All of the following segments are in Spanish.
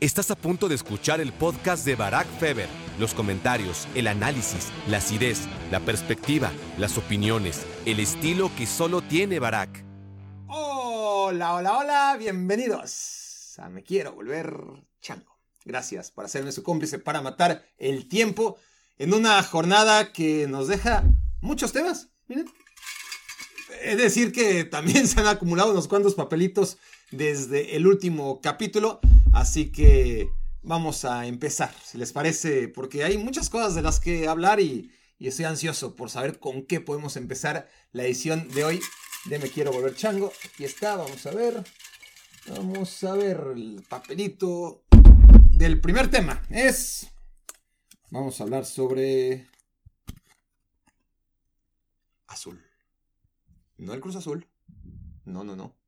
Estás a punto de escuchar el podcast de Barack Feber. Los comentarios, el análisis, la acidez, la perspectiva, las opiniones, el estilo que solo tiene Barack. Hola, hola, hola, bienvenidos a Me Quiero Volver Chango. Gracias por hacerme su cómplice para matar el tiempo en una jornada que nos deja muchos temas. Miren. Es decir que también se han acumulado unos cuantos papelitos desde el último capítulo. Así que vamos a empezar, si les parece, porque hay muchas cosas de las que hablar y, estoy ansioso por saber con qué podemos empezar la edición de hoy de Me Quiero Volver Chango. Aquí está, vamos a ver. Vamos a ver el papelito del primer tema. Es... Vamos a hablar sobre... Azul. No el Cruz Azul. No, no, no.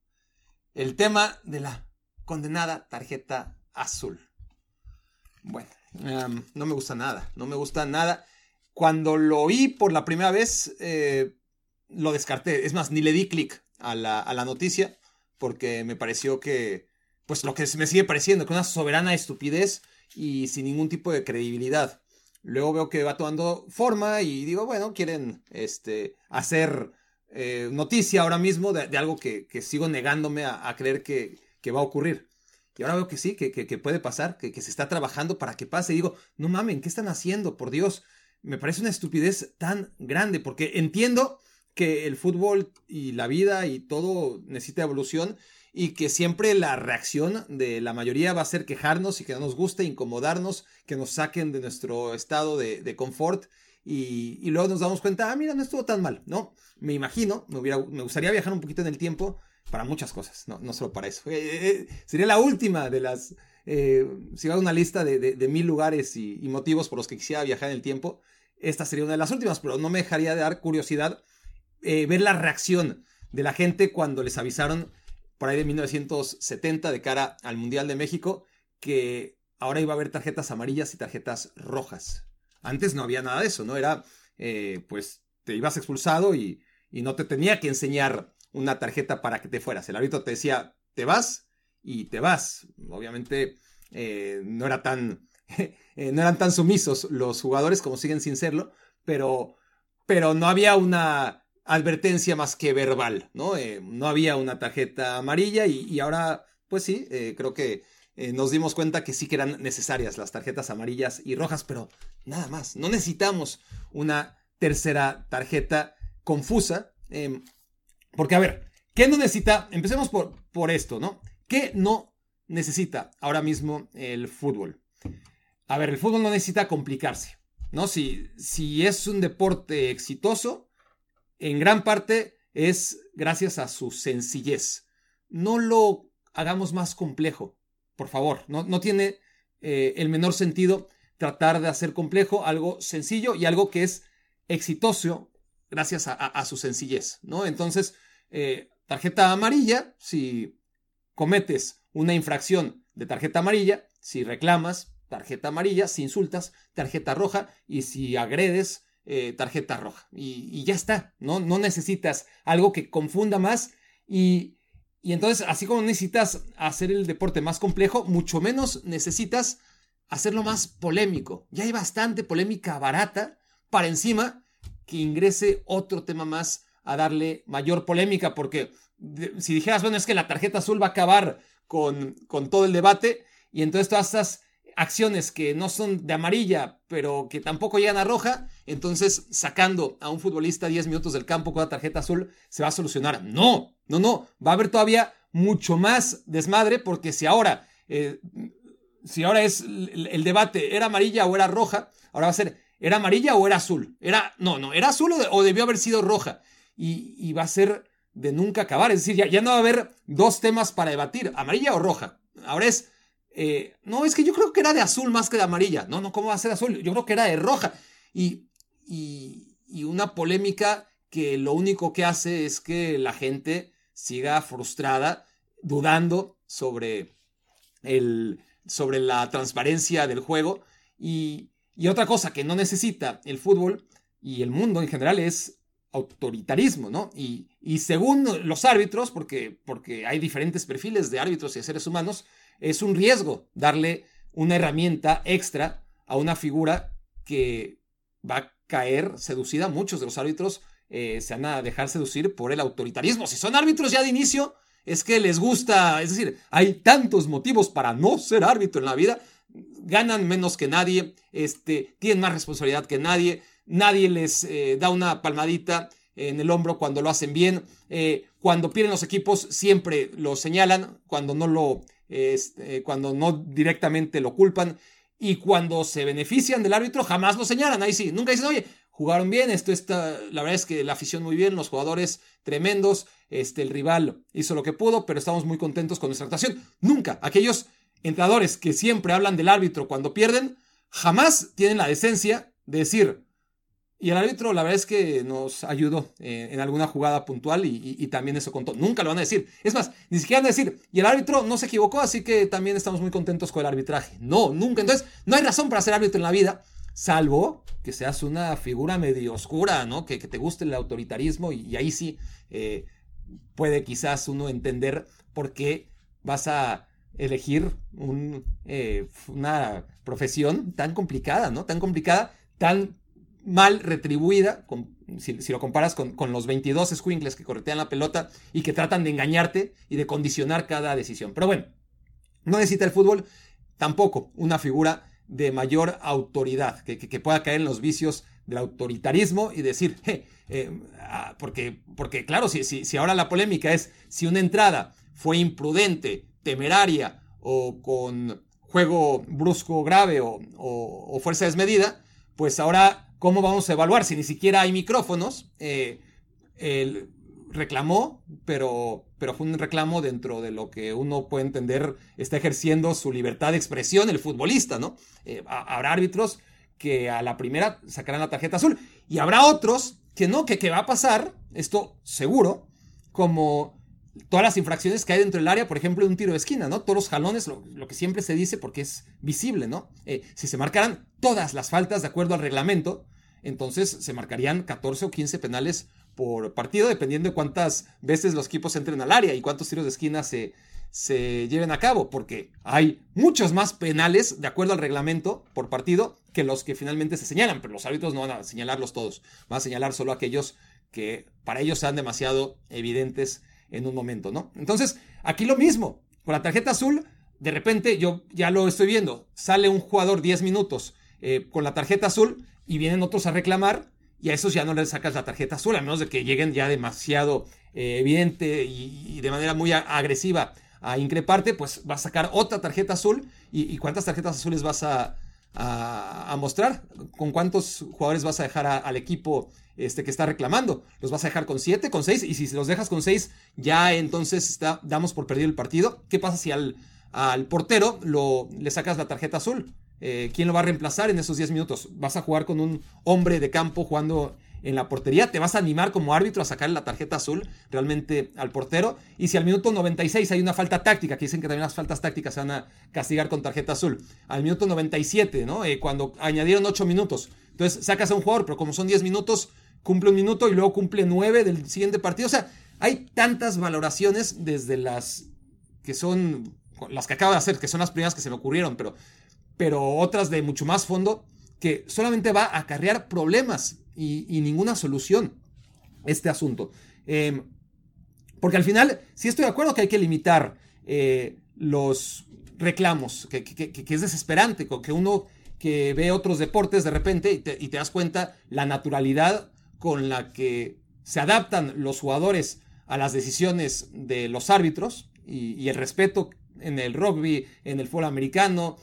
El tema de la condenada tarjeta azul. Bueno, em, no me gusta nada, no me gusta nada. Cuando lo oí por la primera vez, eh, lo descarté. Es más, ni le di clic a la, noticia porque me pareció que, pues lo que me sigue pareciendo, que una soberana estupidez y sin ningún tipo de credibilidad. Luego veo que va tomando forma y digo, bueno, quieren este, hacer eh, noticia ahora mismo de, algo que, sigo negándome a creer que, va a ocurrir. Y ahora veo que sí, que, puede pasar, que, se está trabajando para que pase. Y digo, no mamen, ¿qué están haciendo? Por Dios, me parece una estupidez tan grande, porque entiendo que el fútbol y la vida y todo necesita evolución y que siempre la reacción de la mayoría va a ser quejarnos y que no nos guste, incomodarnos, que nos saquen de nuestro estado de, confort y, y, luego nos damos cuenta, ah, mira, no estuvo tan mal, ¿no? Me imagino, me, hubiera, me gustaría viajar un poquito en el tiempo para muchas cosas, no, no solo para eso. Eh, eh, eh, sería la última de las... si va una lista de, mil lugares y, motivos por los que quisiera viajar en el tiempo, esta sería una de las últimas, pero no me dejaría de dar curiosidad ver la reacción de la gente cuando les avisaron por ahí de 1970 de cara al Mundial de México que ahora iba a haber tarjetas amarillas y tarjetas rojas. Antes no había nada de eso, ¿no? Era, pues, te ibas expulsado y, y no te tenía que enseñar una tarjeta para que te fueras. El árbitro te decía, te vas y te vas. Obviamente eh, no, era tan, eh, no eran tan sumisos los jugadores como siguen sin serlo, pero, pero no había una advertencia más que verbal, ¿no? Eh, no había una tarjeta amarilla y, ahora, pues sí, creo que nos dimos cuenta que sí que eran necesarias las tarjetas amarillas y rojas, pero nada más. No necesitamos una tercera tarjeta confusa. Em, porque, a ver, ¿qué no necesita? Empecemos por, por esto, ¿no? ¿Qué no necesita ahora mismo el fútbol? A ver, el fútbol no necesita complicarse, ¿no? Si, si es un deporte exitoso, en gran parte es gracias a su sencillez. No lo hagamos más complejo, por favor. No, no tiene eh, el menor sentido tratar de hacer complejo algo sencillo y algo que es exitoso gracias a, su sencillez, ¿no? Entonces, eh, tarjeta amarilla, si cometes una infracción de tarjeta amarilla, si reclamas, tarjeta amarilla, si insultas, tarjeta roja, y si agredes, eh, tarjeta roja. Y, ya está, ¿no? No necesitas algo que confunda más y, y entonces, así como necesitas hacer el deporte más complejo, mucho menos necesitas hacerlo más polémico. Ya hay bastante polémica barata para encima que ingrese otro tema más a darle mayor polémica, porque si dijeras, bueno, es que la tarjeta azul va a acabar con, con todo el debate, y entonces todas estas acciones que no son de amarilla, pero que tampoco llegan a roja, entonces sacando a un futbolista 10 minutos del campo con la tarjeta azul, se va a solucionar. No, no, no, va a haber todavía mucho más desmadre, porque si ahora, eh, si ahora es el debate, ¿era amarilla o era roja? Ahora va a ser, ¿Era amarilla o era azul? Era, no, no, era azul o, debió haber sido roja. Y, va a ser de nunca acabar. Es decir, ya, ya, no va a haber dos temas para debatir, amarilla o roja. Ahora es, eh, no, es que yo creo que era de azul más que de amarilla. No, no, ¿cómo va a ser azul? Yo creo que era de roja. Y, y, y una polémica que lo único que hace es que la gente siga frustrada, dudando sobre, el, sobre la transparencia del juego. Y, y otra cosa que no necesita el fútbol y el mundo en general es autoritarismo, ¿no? Y, según los árbitros, porque, porque hay diferentes perfiles de árbitros y de seres humanos, es un riesgo darle una herramienta extra a una figura que va a caer seducida. Muchos de los árbitros eh, se van a dejar seducir por el autoritarismo. Si son árbitros ya de inicio, es que les gusta, es decir, hay tantos motivos para no ser árbitro en la vida. Ganan menos que nadie, este, tienen más responsabilidad que nadie, nadie les eh, da una palmadita en el hombro cuando lo hacen bien. Eh, cuando pierden los equipos siempre lo señalan, cuando no lo, este, cuando no directamente lo culpan. Y cuando se benefician del árbitro, jamás lo señalan. Ahí sí, nunca dicen, oye, jugaron bien, esto está, la verdad es que la afición muy bien, los jugadores tremendos, este, el rival hizo lo que pudo, pero estamos muy contentos con nuestra actuación. Nunca, aquellos entrenadores que siempre hablan del árbitro cuando pierden, jamás tienen la decencia de decir, y el árbitro, la verdad es que nos ayudó eh, en alguna jugada puntual y, también eso contó. Nunca lo van a decir. Es más, ni siquiera van a decir, y el árbitro no se equivocó, así que también estamos muy contentos con el arbitraje. No, nunca. Entonces, no hay razón para ser árbitro en la vida, salvo que seas una figura medio oscura, ¿no? Que, te guste el autoritarismo y, ahí sí eh, puede quizás uno entender por qué vas a elegir eh, una profesión tan complicada, ¿no? Tan complicada, tan mal retribuida, si, lo comparas con, los 22 squinkles que corretean la pelota y que tratan de engañarte y de condicionar cada decisión. Pero bueno, no necesita el fútbol tampoco una figura de mayor autoridad, que, pueda caer en los vicios del autoritarismo y decir, eh, ah, porque, porque claro, si, si, ahora la polémica es si una entrada fue imprudente, temeraria o con juego brusco grave o, o fuerza desmedida, pues ahora ¿Cómo vamos a evaluar si ni siquiera hay micrófonos? Eh, él reclamó, pero, pero fue un reclamo dentro de lo que uno puede entender está ejerciendo su libertad de expresión el futbolista, ¿no? Eh, habrá árbitros que a la primera sacarán la tarjeta azul y habrá otros que no, que, que va a pasar, esto seguro, como todas las infracciones que hay dentro del área, por ejemplo, un tiro de esquina, ¿no? Todos los jalones, lo, que siempre se dice porque es visible, ¿no? Eh, si se marcaran todas las faltas de acuerdo al reglamento, entonces se marcarían 14 o 15 penales por partido, dependiendo de cuántas veces los equipos entren al área y cuántos tiros de esquina se, se lleven a cabo, porque hay muchos más penales de acuerdo al reglamento por partido que los que finalmente se señalan, pero los árbitros no van a señalarlos todos, van a señalar solo aquellos que para ellos sean demasiado evidentes en un momento, ¿no? Entonces, aquí lo mismo, con la tarjeta azul, de repente yo ya lo estoy viendo, sale un jugador 10 minutos eh, con la tarjeta azul y vienen otros a reclamar y a esos ya no les sacas la tarjeta azul, a menos de que lleguen ya demasiado eh, evidente y, de manera muy agresiva a increparte, pues vas a sacar otra tarjeta azul y, cuántas tarjetas azules vas a, a, mostrar, con cuántos jugadores vas a dejar al equipo este, que está reclamando. Los vas a dejar con 7, con 6, y si los dejas con 6, ya entonces está, damos por perdido el partido. ¿Qué pasa si al, al portero lo, le sacas la tarjeta azul? Eh, ¿Quién lo va a reemplazar en esos 10 minutos? ¿Vas a jugar con un hombre de campo jugando en la portería? ¿Te vas a animar como árbitro a sacarle la tarjeta azul realmente al portero? Y si al minuto 96 hay una falta táctica, que dicen que también las faltas tácticas se van a castigar con tarjeta azul. Al minuto 97, ¿no? Eh, cuando añadieron 8 minutos. Entonces sacas a un jugador, pero como son 10 minutos, cumple un minuto y luego cumple nueve del siguiente partido. O sea, hay tantas valoraciones desde las que son las que acabo de hacer, que son las primeras que se me ocurrieron, pero, pero otras de mucho más fondo, que solamente va a acarrear problemas y, ninguna solución este asunto. Em, porque al final, sí estoy de acuerdo que hay que limitar eh, los reclamos, que, es desesperante, que uno que ve otros deportes de repente y te, y te das cuenta la naturalidad con la que se adaptan los jugadores a las decisiones de los árbitros y, el respeto en el rugby, en el fútbol americano,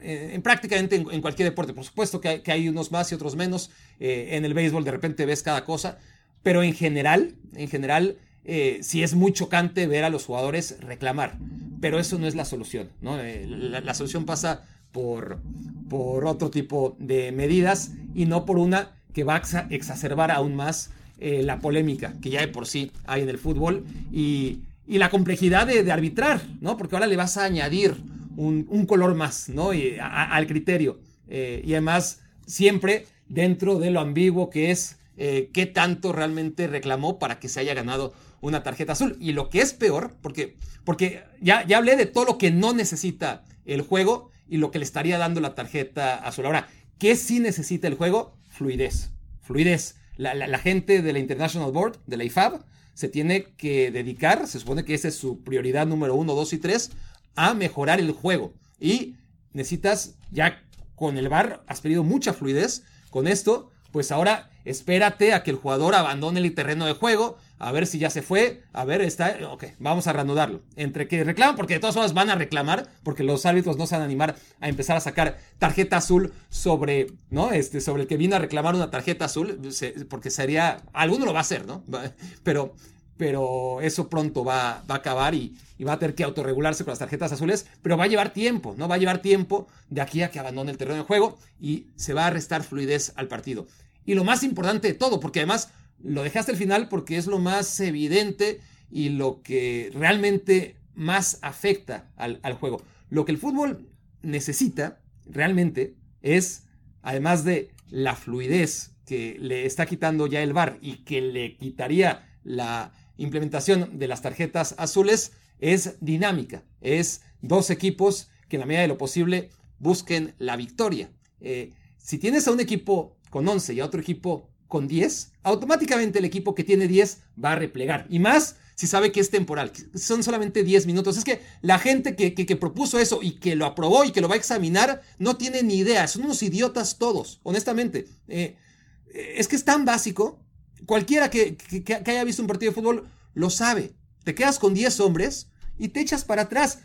eh, en prácticamente en, cualquier deporte. Por supuesto que hay, unos más y otros menos. Eh, en el béisbol de repente ves cada cosa. Pero en general, en general, eh, sí es muy chocante ver a los jugadores reclamar. Pero eso no es la solución. ¿no? La, solución pasa por, por otro tipo de medidas y no por una que va a exacerbar aún más eh, la polémica que ya de por sí hay en el fútbol y, la complejidad de, arbitrar, ¿no? Porque ahora le vas a añadir un, color más, ¿no? Y, al criterio. Eh, y además, siempre dentro de lo ambiguo que es eh, qué tanto realmente reclamó para que se haya ganado una tarjeta azul. Y lo que es peor, porque, porque ya, ya hablé de todo lo que no necesita el juego y lo que le estaría dando la tarjeta azul. Ahora, ¿qué sí necesita el juego? Fluidez. Fluidez. La, gente de la International Board, de la IFAB, se tiene que dedicar, se supone que esa es su prioridad número uno, dos y tres, a mejorar el juego. Y necesitas, ya con el VAR, has pedido mucha fluidez. Con esto, pues ahora espérate a que el jugador abandone el terreno de juego, a ver si ya se fue, a ver, está, ok, vamos a reanudarlo. Entre que reclaman, porque de todas formas van a reclamar, porque los árbitros no se van a animar a empezar a sacar tarjeta azul sobre, ¿no? Este, sobre el que vino a reclamar una tarjeta azul, porque sería, alguno lo va a hacer, ¿no? Pero, pero eso pronto va, va a acabar y, y, va a tener que autorregularse con las tarjetas azules, pero va a llevar tiempo, ¿no? Va a llevar tiempo de aquí a que abandone el terreno de juego y se va a restar fluidez al partido. Y lo más importante de todo, porque además lo dejé hasta el final porque es lo más evidente y lo que realmente más afecta al, juego. Lo que el fútbol necesita realmente es, además de la fluidez que le está quitando ya el VAR y que le quitaría la implementación de las tarjetas azules, es dinámica. Es dos equipos que en la medida de lo posible busquen la victoria. Eh, si tienes a un equipo con 11 y a otro equipo con 10, automáticamente el equipo que tiene 10 va a replegar. Y más si sabe que es temporal, son solamente 10 minutos. Es que la gente que, propuso eso y que lo aprobó y que lo va a examinar no tiene ni idea. Son unos idiotas todos, honestamente. Eh, es que es tan básico. Cualquiera que, que, haya visto un partido de fútbol lo sabe. Te quedas con 10 hombres y te echas para atrás.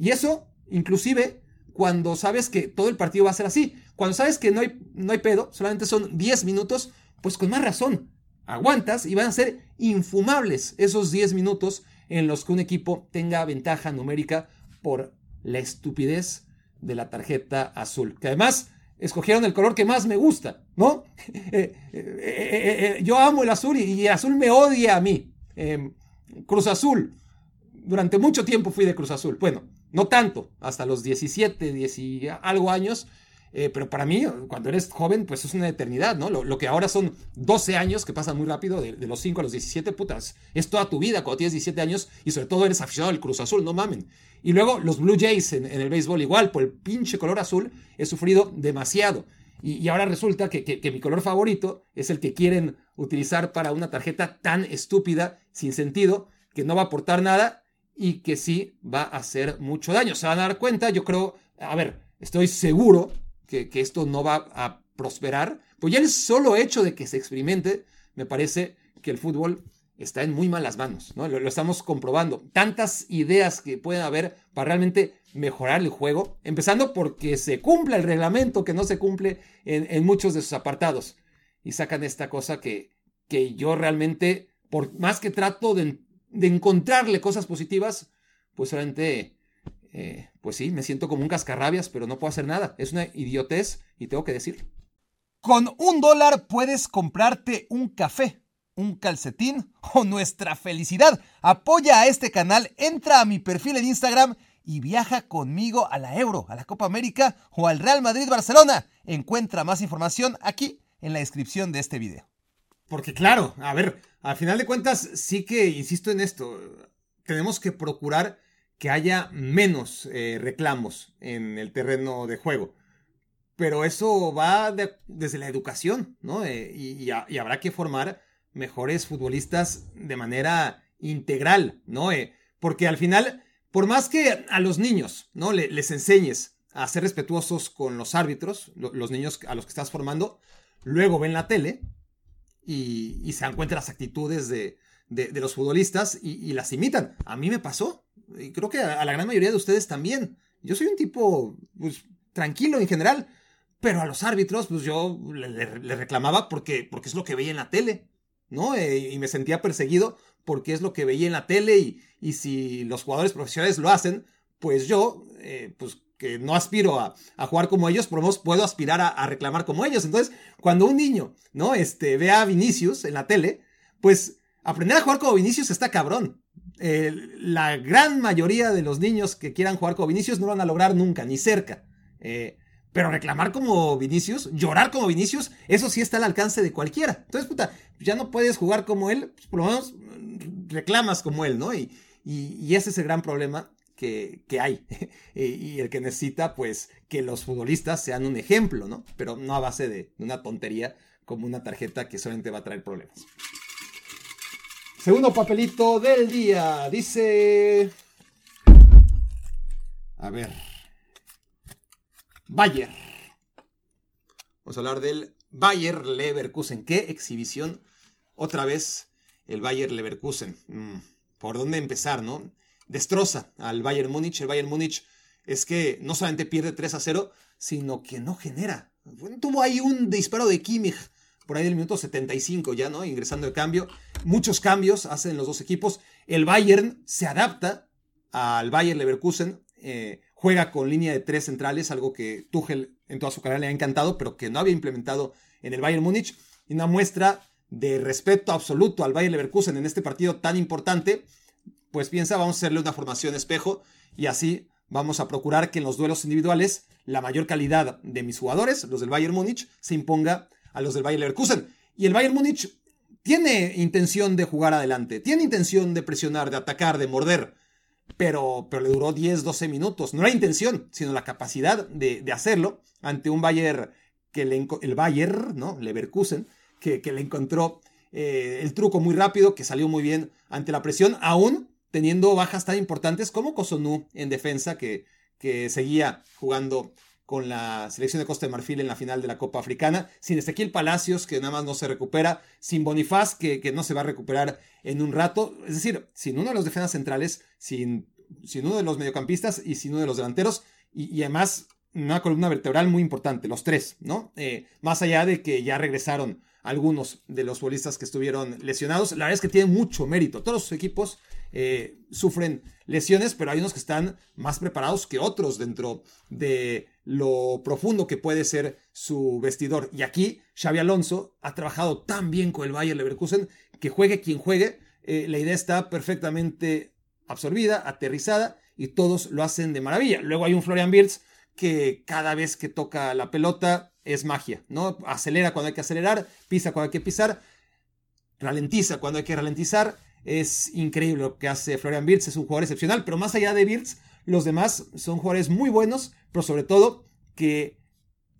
Y eso, inclusive, cuando sabes que todo el partido va a ser así. Cuando sabes que no hay, no hay pedo, solamente son 10 minutos, pues con más razón, aguantas y van a ser infumables esos 10 minutos en los que un equipo tenga ventaja numérica por la estupidez de la tarjeta azul. Que además escogieron el color que más me gusta, ¿no? Eh, eh, eh, yo amo el azul y, el azul me odia a mí. Em, Cruz Azul. Durante mucho tiempo fui de Cruz Azul. Bueno, no tanto, hasta los 17, 10 y algo años eh, pero para mí, cuando eres joven, pues es una eternidad, ¿no? Lo, que ahora son 12 años, que pasan muy rápido, de, los 5 a los 17, putas. Es toda tu vida cuando tienes 17 años y sobre todo eres aficionado al Cruz Azul, no mamen. Y luego los Blue Jays en, el béisbol, igual, por el pinche color azul, he sufrido demasiado. Y, ahora resulta que, que, mi color favorito es el que quieren utilizar para una tarjeta tan estúpida, sin sentido, que no va a aportar nada y que sí va a hacer mucho daño. Se van a dar cuenta, yo creo, a ver, estoy seguro que, esto no va a prosperar, pues ya el solo hecho de que se experimente, me parece que el fútbol está en muy malas manos, ¿no? Lo, estamos comprobando. Tantas ideas que pueden haber para realmente mejorar el juego, empezando porque se cumpla el reglamento que no se cumple en, muchos de sus apartados. Y sacan esta cosa que, que yo realmente, por más que trato de, de encontrarle cosas positivas, pues realmente eh, pues sí, me siento como un cascarrabias, pero no puedo hacer nada. Es una idiotez y tengo que decirlo. Con un dólar puedes comprarte un café, un calcetín o nuestra felicidad. Apoya a este canal, entra a mi perfil en Instagram y viaja conmigo a la Euro, a la Copa América o al Real Madrid Barcelona. Encuentra más información aquí en la descripción de este video. Porque claro, a ver, al final de cuentas sí que, insisto en esto, tenemos que procurar que haya menos eh, reclamos en el terreno de juego. Pero eso va desde la educación, ¿no? Eh, y, habrá que formar mejores futbolistas de manera integral, ¿no? Eh, porque al final, por más que a los niños, ¿no? les enseñes a ser respetuosos con los árbitros, los niños a los que estás formando, luego ven la tele y, se dan cuenta de las actitudes de, los futbolistas y, las imitan. A mí me pasó y creo que a, la gran mayoría de ustedes también. Yo soy un tipo, pues, tranquilo en general, pero a los árbitros, pues yo le, reclamaba porque, porque es lo que veía en la tele, ¿no? Eh, y me sentía perseguido porque es lo que veía en la tele y, y si los jugadores profesionales lo hacen, pues yo, eh, pues que no aspiro a, jugar como ellos, pero puedo aspirar a, reclamar como ellos. Entonces, cuando un niño, ¿no? Este, ve a Vinicius en la tele, pues aprender a jugar como Vinicius está cabrón. Eh, la gran mayoría de los niños que quieran jugar como Vinicius no lo van a lograr nunca, ni cerca. Eh, pero reclamar como Vinicius, llorar como Vinicius, eso sí está al alcance de cualquiera. Entonces, puta, ya no puedes jugar como él, pues por lo menos reclamas como él, ¿no? Y, y, ese es el gran problema que, hay. y el que necesita, pues, que los futbolistas sean un ejemplo, ¿no? Pero no a base de una tontería como una tarjeta que solamente va a traer problemas. Segundo papelito del día. Dice... A ver. Bayer. Vamos a hablar del Bayer Leverkusen. ¿Qué exhibición? Otra vez el Bayer Leverkusen. Mm, ¿Por dónde empezar, no? Destroza al Bayern Múnich. El Bayern Múnich es que no solamente pierde 3 a 0, sino que no genera. tuvo ahí un disparo de Kimmich por ahí del minuto 75 ya, ¿no? Ingresando de cambio. Muchos cambios hacen los dos equipos. El Bayern se adapta al Bayern Leverkusen. Eh, juega con línea de tres centrales, algo que Tuchel en toda su carrera le ha encantado, pero que no había implementado en el Bayern Múnich. Y una muestra de respeto absoluto al Bayern Leverkusen en este partido tan importante, pues piensa, vamos a hacerle una formación espejo y así vamos a procurar que en los duelos individuales la mayor calidad de mis jugadores, los del Bayern Múnich, se imponga a los del Bayern Leverkusen. Y el Bayern Múnich tiene intención de jugar adelante, tiene intención de presionar, de atacar, de morder, pero, pero le duró 10, 12 minutos. No la intención, sino la capacidad de, hacerlo ante un Bayern que le, el Bayern, ¿no? Leverkusen, que, que le encontró eh, el truco muy rápido, que salió muy bien ante la presión, aún teniendo bajas tan importantes como Kosonu en defensa, que, que seguía jugando con la selección de Costa de Marfil en la final de la Copa Africana, sin Ezequiel Palacios, que nada más no se recupera, sin Bonifaz, que, que no se va a recuperar en un rato, es decir, sin uno de los defensas centrales, sin, sin uno de los mediocampistas y sin uno de los delanteros, y, además una columna vertebral muy importante, los tres, ¿no? Eh, más allá de que ya regresaron algunos de los futbolistas que estuvieron lesionados, la verdad es que tienen mucho mérito, todos sus equipos eh, sufren lesiones, pero hay unos que están más preparados que otros dentro de lo profundo que puede ser su vestidor. Y aquí Xavi Alonso ha trabajado tan bien con el Bayern Leverkusen que juegue quien juegue, eh, la idea está perfectamente absorbida, aterrizada y todos lo hacen de maravilla. Luego hay un Florian Wirtz que cada vez que toca la pelota es magia, ¿no? Acelera cuando hay que acelerar, pisa cuando hay que pisar, ralentiza cuando hay que ralentizar es increíble lo que hace Florian Wirtz, es un jugador excepcional, pero más allá de Wirtz, los demás son jugadores muy buenos, pero sobre todo que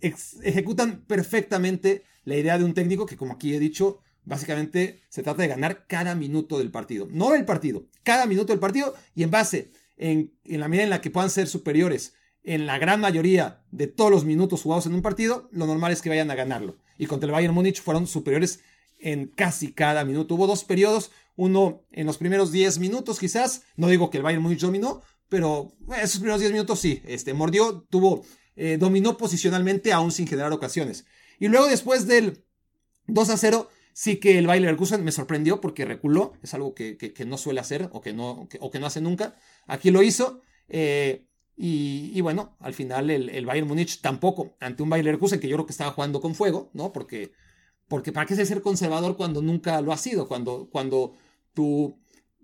ejecutan perfectamente la idea de un técnico que, como aquí he dicho, básicamente se trata de ganar cada minuto del partido. No del partido, cada minuto del partido y en base, en, en la medida en la que puedan ser superiores en la gran mayoría de todos los minutos jugados en un partido, lo normal es que vayan a ganarlo. Y contra el Bayern Múnich fueron superiores en casi cada minuto. Hubo dos periodos uno en los primeros 10 minutos quizás, no digo que el Bayern Múnich dominó, pero esos primeros 10 minutos sí, este, mordió, tuvo, eh, dominó posicionalmente aún sin generar ocasiones. Y luego después del 2 a 0, sí que el Bayern Leverkusen me sorprendió porque reculó, es algo que, no suele hacer o que no, o que no hace nunca. Aquí lo hizo. Eh, y, bueno, al final el, el, Bayern Múnich tampoco, ante un Bayern Leverkusen que yo creo que estaba jugando con fuego, ¿no? Porque, porque ¿para qué ser conservador cuando nunca lo ha sido? Cuando, cuando tu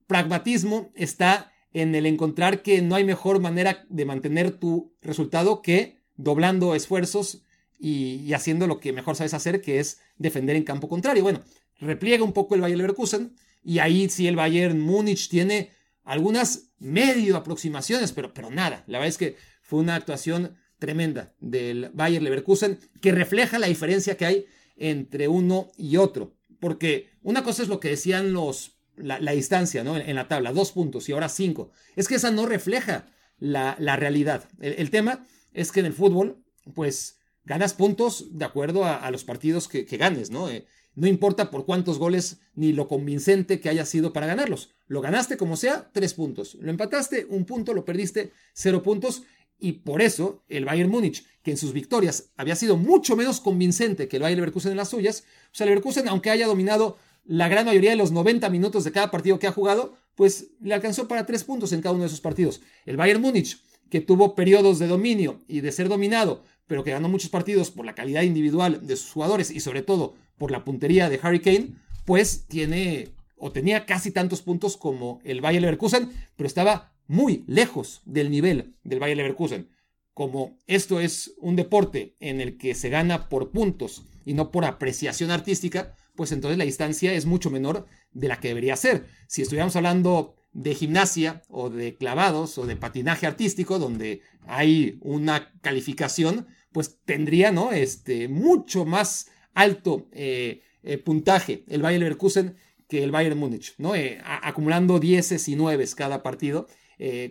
pragmatismo está en el encontrar que no hay mejor manera de mantener tu resultado que doblando esfuerzos y, haciendo lo que mejor sabes hacer, que es defender en campo contrario. Bueno, repliega un poco el Bayern Leverkusen y ahí sí el Bayern Múnich tiene algunas medio aproximaciones, pero, pero nada. La verdad es que fue una actuación tremenda del Bayern Leverkusen que refleja la diferencia que hay entre uno y otro. Porque una cosa es lo que decían los la, distancia ¿no? En, la tabla, dos puntos y ahora cinco. Es que esa no refleja la, realidad. El, tema es que en el fútbol, pues ganas puntos de acuerdo a, los partidos que, ganes, ¿no? Eh, no importa por cuántos goles ni lo convincente que haya sido para ganarlos. Lo ganaste como sea, tres puntos. Lo empataste, un punto, lo perdiste, cero puntos. Y por eso el Bayern Múnich, que en sus victorias había sido mucho menos convincente que el Bayern Leverkusen en las suyas, o sea, el Leverkusen, aunque haya dominado la gran mayoría de los 90 minutos de cada partido que ha jugado, pues le alcanzó para tres puntos en cada uno de esos partidos. El Bayern Múnich, que tuvo periodos de dominio y de ser dominado, pero que ganó muchos partidos por la calidad individual de sus jugadores y sobre todo por la puntería de Harry Kane, pues tiene o tenía casi tantos puntos como el Bayern Leverkusen, pero estaba muy lejos del nivel del Bayern Leverkusen. Como esto es un deporte en el que se gana por puntos y no por apreciación artística, pues entonces la distancia es mucho menor de la que debería ser. Si estuviéramos hablando de gimnasia o de clavados o de patinaje artístico, donde hay una calificación, pues tendría ¿no? este, mucho más alto eh, eh, puntaje el Bayern Leverkusen que el Bayern Múnich, ¿no? Eh, acumulando 10 y 9 cada partido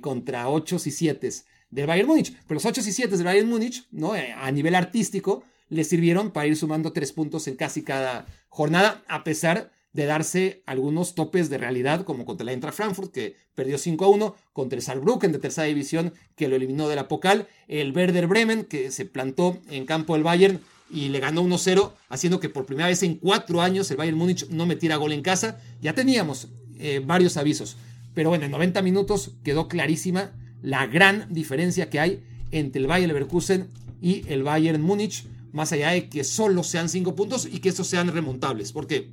contra 8 y 7 del Bayern Múnich. Pero los 8 y 7 del Bayern Múnich, ¿no? a nivel artístico, le sirvieron para ir sumando 3 puntos en casi cada jornada, a pesar de darse algunos topes de realidad, como contra la Eintracht Frankfurt, que perdió 5 a 1, contra el Saarbrücken de tercera división, que lo eliminó de la Pocal, el Werder Bremen, que se plantó en campo del Bayern y le ganó 1-0, haciendo que por primera vez en cuatro años el Bayern Múnich no metiera gol en casa. Ya teníamos eh, varios avisos, pero bueno, en 90 minutos quedó clarísima la gran diferencia que hay entre el Bayern Leverkusen y el Bayern Múnich, más allá de que solo sean 5 puntos y que estos sean remontables, porque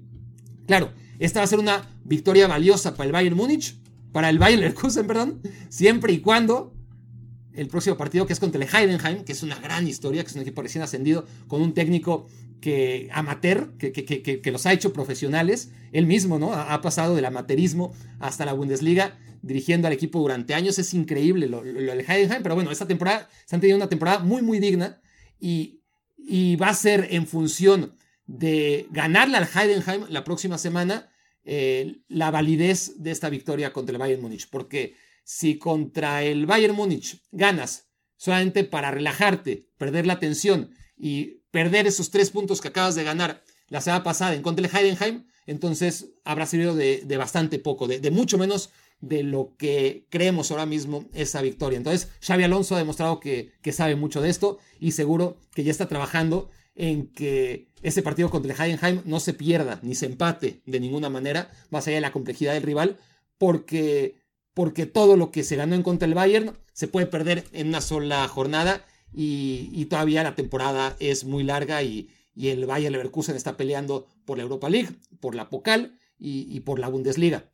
Claro, esta va a ser una victoria valiosa para el Bayern Múnich, para el Bayern Leverkusen, perdón, siempre y cuando el próximo partido que es contra el Heidenheim, que es una gran historia, que es un equipo recién ascendido, con un técnico que amateur, que, que, los ha hecho profesionales, él mismo, ¿no? Ha, pasado del amateurismo hasta la Bundesliga, dirigiendo al equipo durante años, es increíble lo, del Heidenheim, pero bueno, esta temporada, se han tenido una temporada muy, muy digna y, y va a ser en función de ganarle al Heidenheim la próxima semana eh, la validez de esta victoria contra el Bayern Múnich. Porque si contra el Bayern Múnich ganas solamente para relajarte, perder la tensión y perder esos tres puntos que acabas de ganar la semana pasada en contra del Heidenheim, entonces habrá servido de, bastante poco, de, mucho menos de lo que creemos ahora mismo esa victoria. Entonces, Xavi Alonso ha demostrado que, que sabe mucho de esto y seguro que ya está trabajando en que ese partido contra el Heidenheim no se pierda ni se empate de ninguna manera, más allá de la complejidad del rival, porque, porque todo lo que se ganó en contra del Bayern se puede perder en una sola jornada y, todavía la temporada es muy larga y, el Bayern Leverkusen está peleando por la Europa League, por la Pokal y, por la Bundesliga.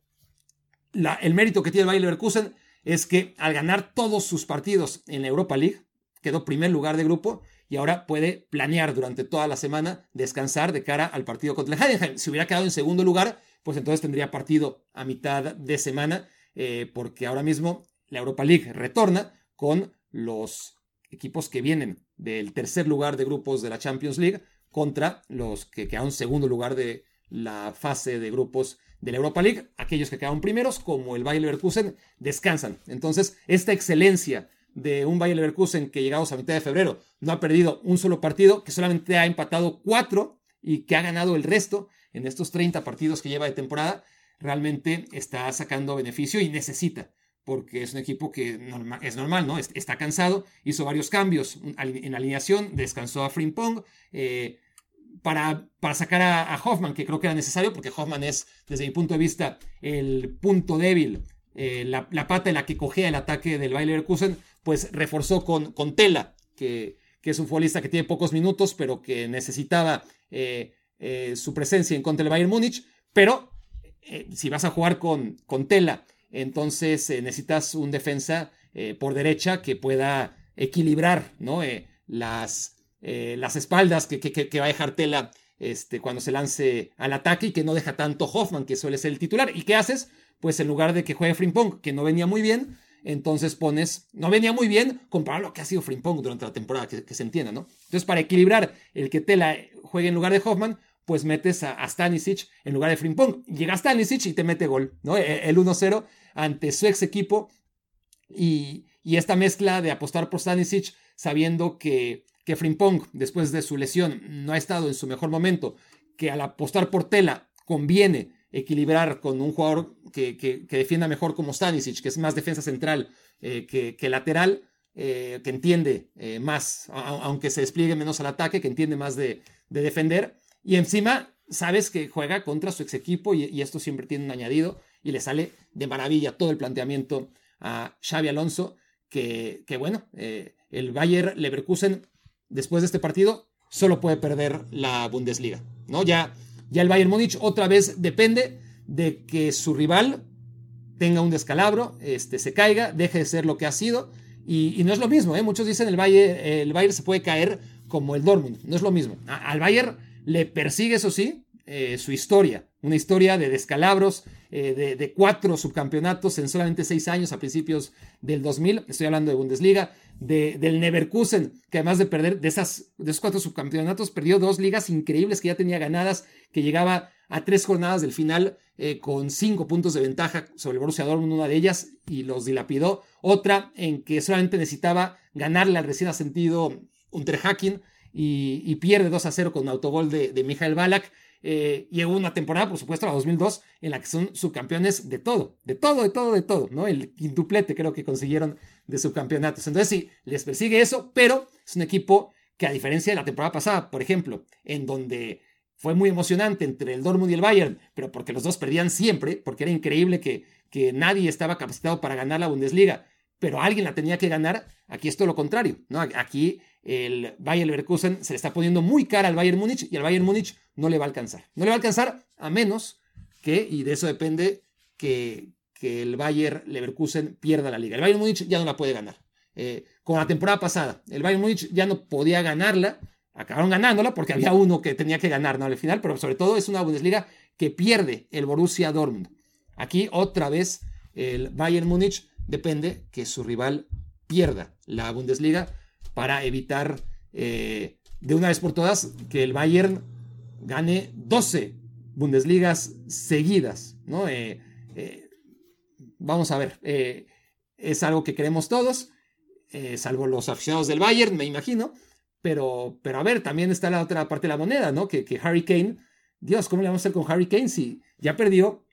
el mérito que tiene el Bayern Leverkusen es que al ganar todos sus partidos en la Europa League, quedó primer lugar de grupo y ahora puede planear durante toda la semana descansar de cara al partido contra el Heidenheim. Si hubiera quedado en segundo lugar, pues entonces tendría partido a mitad de semana, eh, porque ahora mismo la Europa League retorna con los equipos que vienen del tercer lugar de grupos de la Champions League contra los que quedaron segundo lugar de la fase de grupos de la Europa League. Aquellos que quedaron primeros, como el Bayer Leverkusen, descansan. Entonces, esta excelencia de un Bayer Leverkusen que llegados a mitad de febrero no ha perdido un solo partido, que solamente ha empatado cuatro y que ha ganado el resto en estos 30 partidos que lleva de temporada, realmente está sacando beneficio y necesita, porque es un equipo que es normal, ¿no? Está cansado, hizo varios cambios en alineación, descansó a Frimpong, eh, para, para, sacar a, Hoffman, que creo que era necesario, porque Hoffman es, desde mi punto de vista, el punto débil, eh, la, pata en la que cogea el ataque del Bayer Leverkusen, pues reforzó con, con Tela, que, es un futbolista que tiene pocos minutos, pero que necesitaba eh, su presencia en contra del Bayern Múnich. Pero eh, si vas a jugar con, con Tela, entonces necesitas un defensa por derecha que pueda equilibrar ¿no? las, las espaldas que, que, va a dejar Tela este, cuando se lance al ataque y que no deja tanto Hoffman, que suele ser el titular. ¿Y qué haces? Pues en lugar de que juegue Frimpong, que no venía muy bien, entonces pones, no venía muy bien comparado a lo que ha sido Frimpong durante la temporada, que, se entienda, ¿no? Entonces, para equilibrar el que Tela juegue en lugar de Hoffman, pues metes a, Stanisic en lugar de Frimpong. Llega Stanisic y te mete gol, ¿no? E, el 1-0 ante su ex equipo y, esta mezcla de apostar por Stanisic sabiendo que, que Frimpong, después de su lesión, no ha estado en su mejor momento, que al apostar por Tela conviene equilibrar con un jugador que, defienda mejor como Stanisic, que es más defensa central eh, que, lateral, eh, que entiende eh, más, aunque se despliegue menos al ataque, que entiende más de, defender. Y encima, sabes que juega contra su ex equipo y, esto siempre tiene un añadido y le sale de maravilla todo el planteamiento a Xavi Alonso, que, que bueno, el Bayer Leverkusen después de este partido solo puede perder la Bundesliga, ¿no? Ya ya el Bayern Múnich otra vez depende de que su rival tenga un descalabro, este, se caiga, deje de ser lo que ha sido. Y, no es lo mismo, ¿eh? muchos dicen el Bayern, el Bayern se puede caer como el Dortmund, no es lo mismo. al Bayern le persigue, eso sí, eh, su historia, una historia de descalabros, eh, de, cuatro subcampeonatos en solamente seis años a principios del 2000, estoy hablando de Bundesliga, de, del Neverkusen, que además de perder de, esas, de esos cuatro subcampeonatos, perdió dos ligas increíbles que ya tenía ganadas, que llegaba a tres jornadas del final eh, con cinco puntos de ventaja sobre el Borussia Dortmund, una de ellas, y los dilapidó. Otra en que solamente necesitaba ganarle al recién ascendido Unterhaching y, pierde 2 a 0 con un autogol de, de Michael Balak. Eh, y una temporada, por supuesto, la 2002, en la que son subcampeones de todo, de todo, de todo, de todo, ¿no? El quintuplete creo que consiguieron de subcampeonatos. Entonces sí, les persigue eso, pero es un equipo que a diferencia de la temporada pasada, por ejemplo, en donde fue muy emocionante entre el Dortmund y el Bayern, pero porque los dos perdían siempre, porque era increíble que, que nadie estaba capacitado para ganar la Bundesliga, pero alguien la tenía que ganar, aquí es todo lo contrario, ¿no? Aquí el Bayern Leverkusen se le está poniendo muy cara al Bayern Múnich y al Bayern Múnich no le va a alcanzar. No le va a alcanzar a menos que, y de eso depende, que, que el Bayern Leverkusen pierda la liga. El Bayern Múnich ya no la puede ganar. Eh, con la temporada pasada, el Bayern Múnich ya no podía ganarla, acabaron ganándola porque había uno que tenía que ganar ¿no? al final, pero sobre todo es una Bundesliga que pierde el Borussia Dortmund. Aquí otra vez el Bayern Múnich depende que su rival pierda la Bundesliga para evitar eh, de una vez por todas que el Bayern gane 12 Bundesligas seguidas, ¿no? Eh, eh, vamos a ver, es algo que queremos todos, salvo los aficionados del Bayern, me imagino, pero, pero a ver, también está la otra parte de la moneda, ¿no? Que, que Harry Kane, Dios, ¿cómo le vamos a hacer con Harry Kane si ya perdió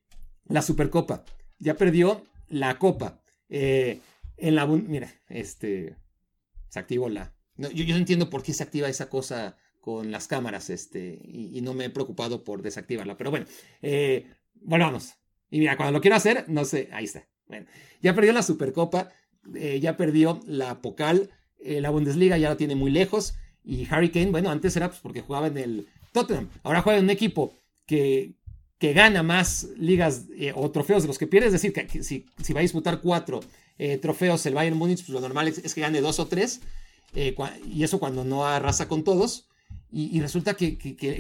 la Supercopa, ya perdió la Copa? en la, mira, este, se activó la... yo, no entiendo por qué se activa esa cosa con las cámaras este, y, no me he preocupado por desactivarla. Pero bueno, eh, volvamos. Y mira, cuando lo quiero hacer, no sé, ahí está. Bueno, ya perdió la Supercopa, eh, ya perdió la Pocal, eh, la Bundesliga ya la tiene muy lejos. Y Harry Kane, bueno, antes era pues, porque jugaba en el Tottenham. Ahora juega en un equipo que, que gana más ligas o trofeos de los que pierde. Es decir, que, si, si, va a disputar cuatro eh, trofeos el Bayern Múnich, pues lo normal es, que gane dos o tres, eh, y eso cuando no arrasa con todos, y, resulta que,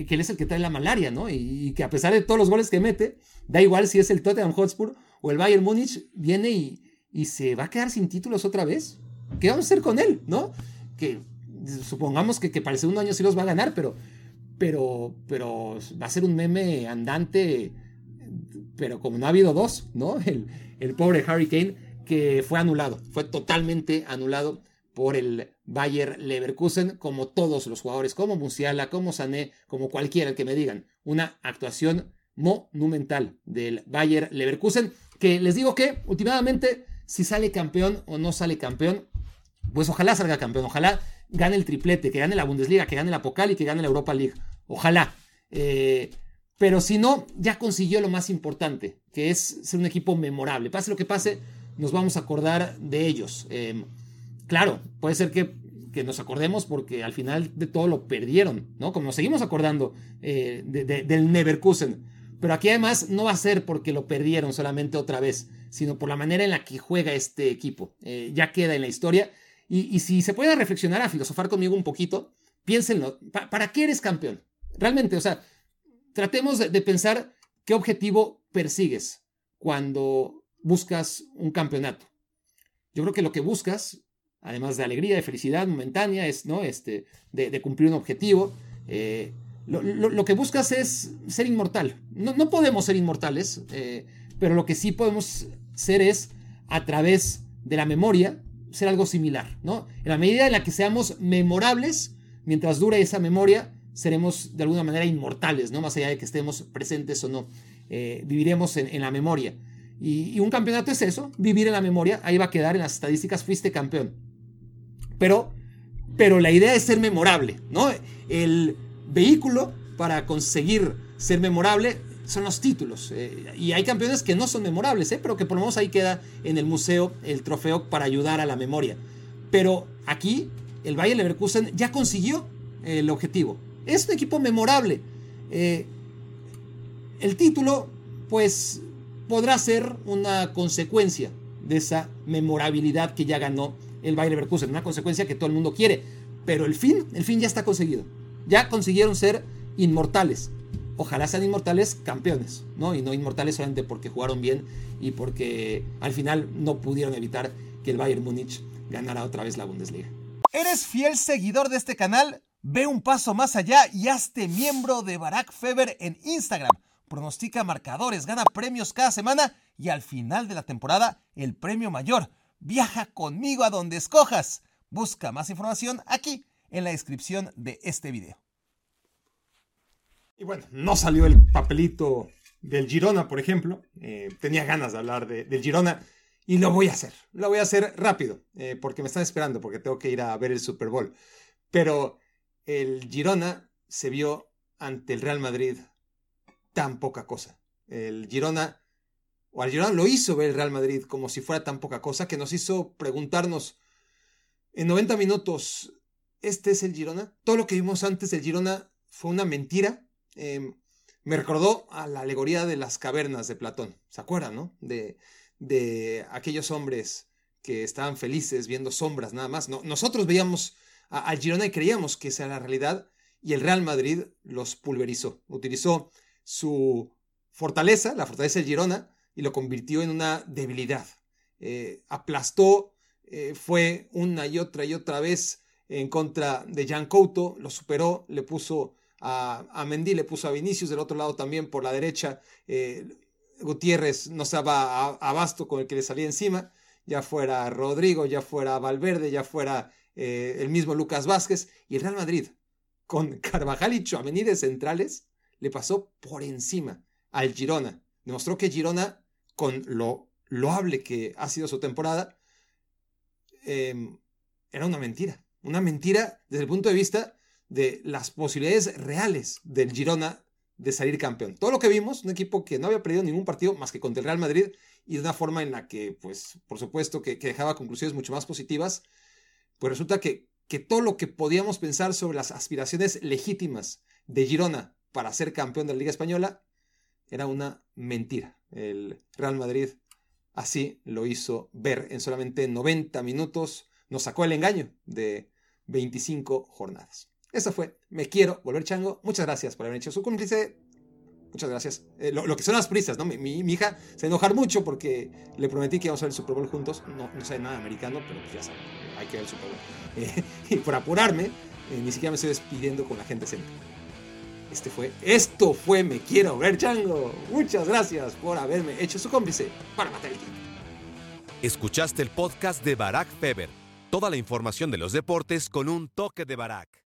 él es el que trae la malaria, ¿no? Y, que a pesar de todos los goles que mete, da igual si es el Tottenham Hotspur o el Bayern Múnich, viene y, se va a quedar sin títulos otra vez. ¿Qué vamos a hacer con él, no? Que supongamos que, que para el segundo año sí los va a ganar, pero, pero, pero va a ser un meme andante, pero como no ha habido dos, ¿no? El, el pobre Harry Kane que fue anulado, fue totalmente anulado por el Bayer Leverkusen, como todos los jugadores, como Musiala, como Sané, como cualquiera que me digan. Una actuación monumental del Bayer Leverkusen, que les digo que últimamente, si sale campeón o no sale campeón, pues ojalá salga campeón, ojalá gane el triplete, que gane la Bundesliga, que gane la Pokal y que gane la Europa League. Ojalá. Eh, pero si no, ya consiguió lo más importante, que es ser un equipo memorable. Pase lo que pase, nos vamos a acordar de ellos. Em, claro, puede ser que, nos acordemos porque al final de todo lo perdieron, ¿no? Como nos seguimos acordando eh, del Neverkusen. Pero aquí además no va a ser porque lo perdieron solamente otra vez, sino por la manera en la que juega este equipo. Eh, ya queda en la historia. Y, si se puede reflexionar, a filosofar conmigo un poquito, piénsenlo. ¿Para qué eres campeón? Realmente, o sea, tratemos de pensar qué objetivo persigues cuando buscas un campeonato. Yo creo que lo que buscas, además de alegría, de felicidad momentánea, es ¿no? este, de, cumplir un objetivo. Eh, lo, que buscas es ser inmortal. No, podemos ser inmortales, eh, pero lo que sí podemos ser es, a través de la memoria, ser algo similar. ¿no? En la medida en la que seamos memorables, mientras dure esa memoria, seremos de alguna manera inmortales, ¿no? más allá de que estemos presentes o no. Eh, viviremos en la memoria. Y, un campeonato es eso, vivir en la memoria, ahí va a quedar en las estadísticas, fuiste campeón. Pero, pero la idea es ser memorable, ¿no? El vehículo para conseguir ser memorable son los títulos. Eh, y hay campeones que no son memorables, ¿eh? pero que por lo menos ahí queda en el museo el trofeo para ayudar a la memoria. Pero aquí el Bayern Leverkusen ya consiguió el objetivo. Es un equipo memorable. Eh, el título, pues podrá ser una consecuencia de esa memorabilidad que ya ganó el Bayer Leverkusen, una consecuencia que todo el mundo quiere, pero el fin, el fin ya está conseguido. Ya consiguieron ser inmortales. ojalá sean inmortales campeones, ¿no? Y no inmortales solamente porque jugaron bien y porque al final no pudieron evitar que el Bayern Múnich ganara otra vez la Bundesliga. ¿Eres fiel seguidor de este canal? Ve un paso más allá y hazte miembro de Barack Feber en Instagram. Pronostica marcadores, gana premios cada semana y al final de la temporada el premio mayor. Viaja conmigo a donde escojas. Busca más información aquí en la descripción de este video. Y bueno, no salió el papelito del Girona, por ejemplo. Eh, tenía ganas de hablar del Girona y lo voy a hacer. Lo voy a hacer rápido eh, porque me están esperando, porque tengo que ir a ver el Super Bowl. Pero el Girona se vio ante el Real Madrid tan poca cosa. El Girona, o al Girona lo hizo ver el Real Madrid como si fuera tan poca cosa que nos hizo preguntarnos en 90 minutos, ¿este es el Girona? Todo lo que vimos antes del Girona fue una mentira. Em, me recordó a la alegoría de las cavernas de Platón. ¿Se acuerdan, no? De, de aquellos hombres que estaban felices viendo sombras nada más. No, nosotros veíamos al Girona y creíamos que esa era la realidad y el Real Madrid los pulverizó. Utilizó su fortaleza, la fortaleza del Girona, y lo convirtió en una debilidad. Eh, aplastó, eh, fue una y otra y otra vez en contra de Jan Couto, lo superó, le puso a, a Mendy, le puso a Vinicius del otro lado también por la derecha. Eh, Gutiérrez no estaba abasto con el que le salía encima, ya fuera Rodrigo, ya fuera Valverde, ya fuera el mismo Lucas Vázquez, y el Real Madrid, con Carvajal y Chouameni de centrales, le pasó por encima al Girona. Demostró que Girona, con lo loable que ha sido su temporada, em, era una mentira. Una mentira desde el punto de vista de las posibilidades reales del Girona de salir campeón. Todo lo que vimos, un equipo que no había perdido ningún partido más que contra el Real Madrid y de una forma en la que, pues, por supuesto, que, dejaba conclusiones mucho más positivas, pues resulta que, que todo lo que podíamos pensar sobre las aspiraciones legítimas de Girona para ser campeón de la Liga Española era una mentira. El Real Madrid así lo hizo ver en solamente 90 minutos. Nos sacó el engaño de 25 jornadas. Eso fue Me Quiero Volver Chango. Muchas gracias por haber hecho su cómplice. Muchas gracias. Eh, lo, que son las prisas, ¿no? Mi, hija se enojar mucho porque le prometí que íbamos a ver el Super Bowl juntos. No, no sé nada americano, pero pues ya saben, hay que ver el Super Bowl. Y por apurarme, eh, ni siquiera me estoy despidiendo con la gente. Este fue, esto fue Me Quiero Ver Chango. Muchas gracias por haberme hecho su cómplice para matar. Escuchaste el podcast de Barack Feber. Toda la información de los deportes con un toque de Barack.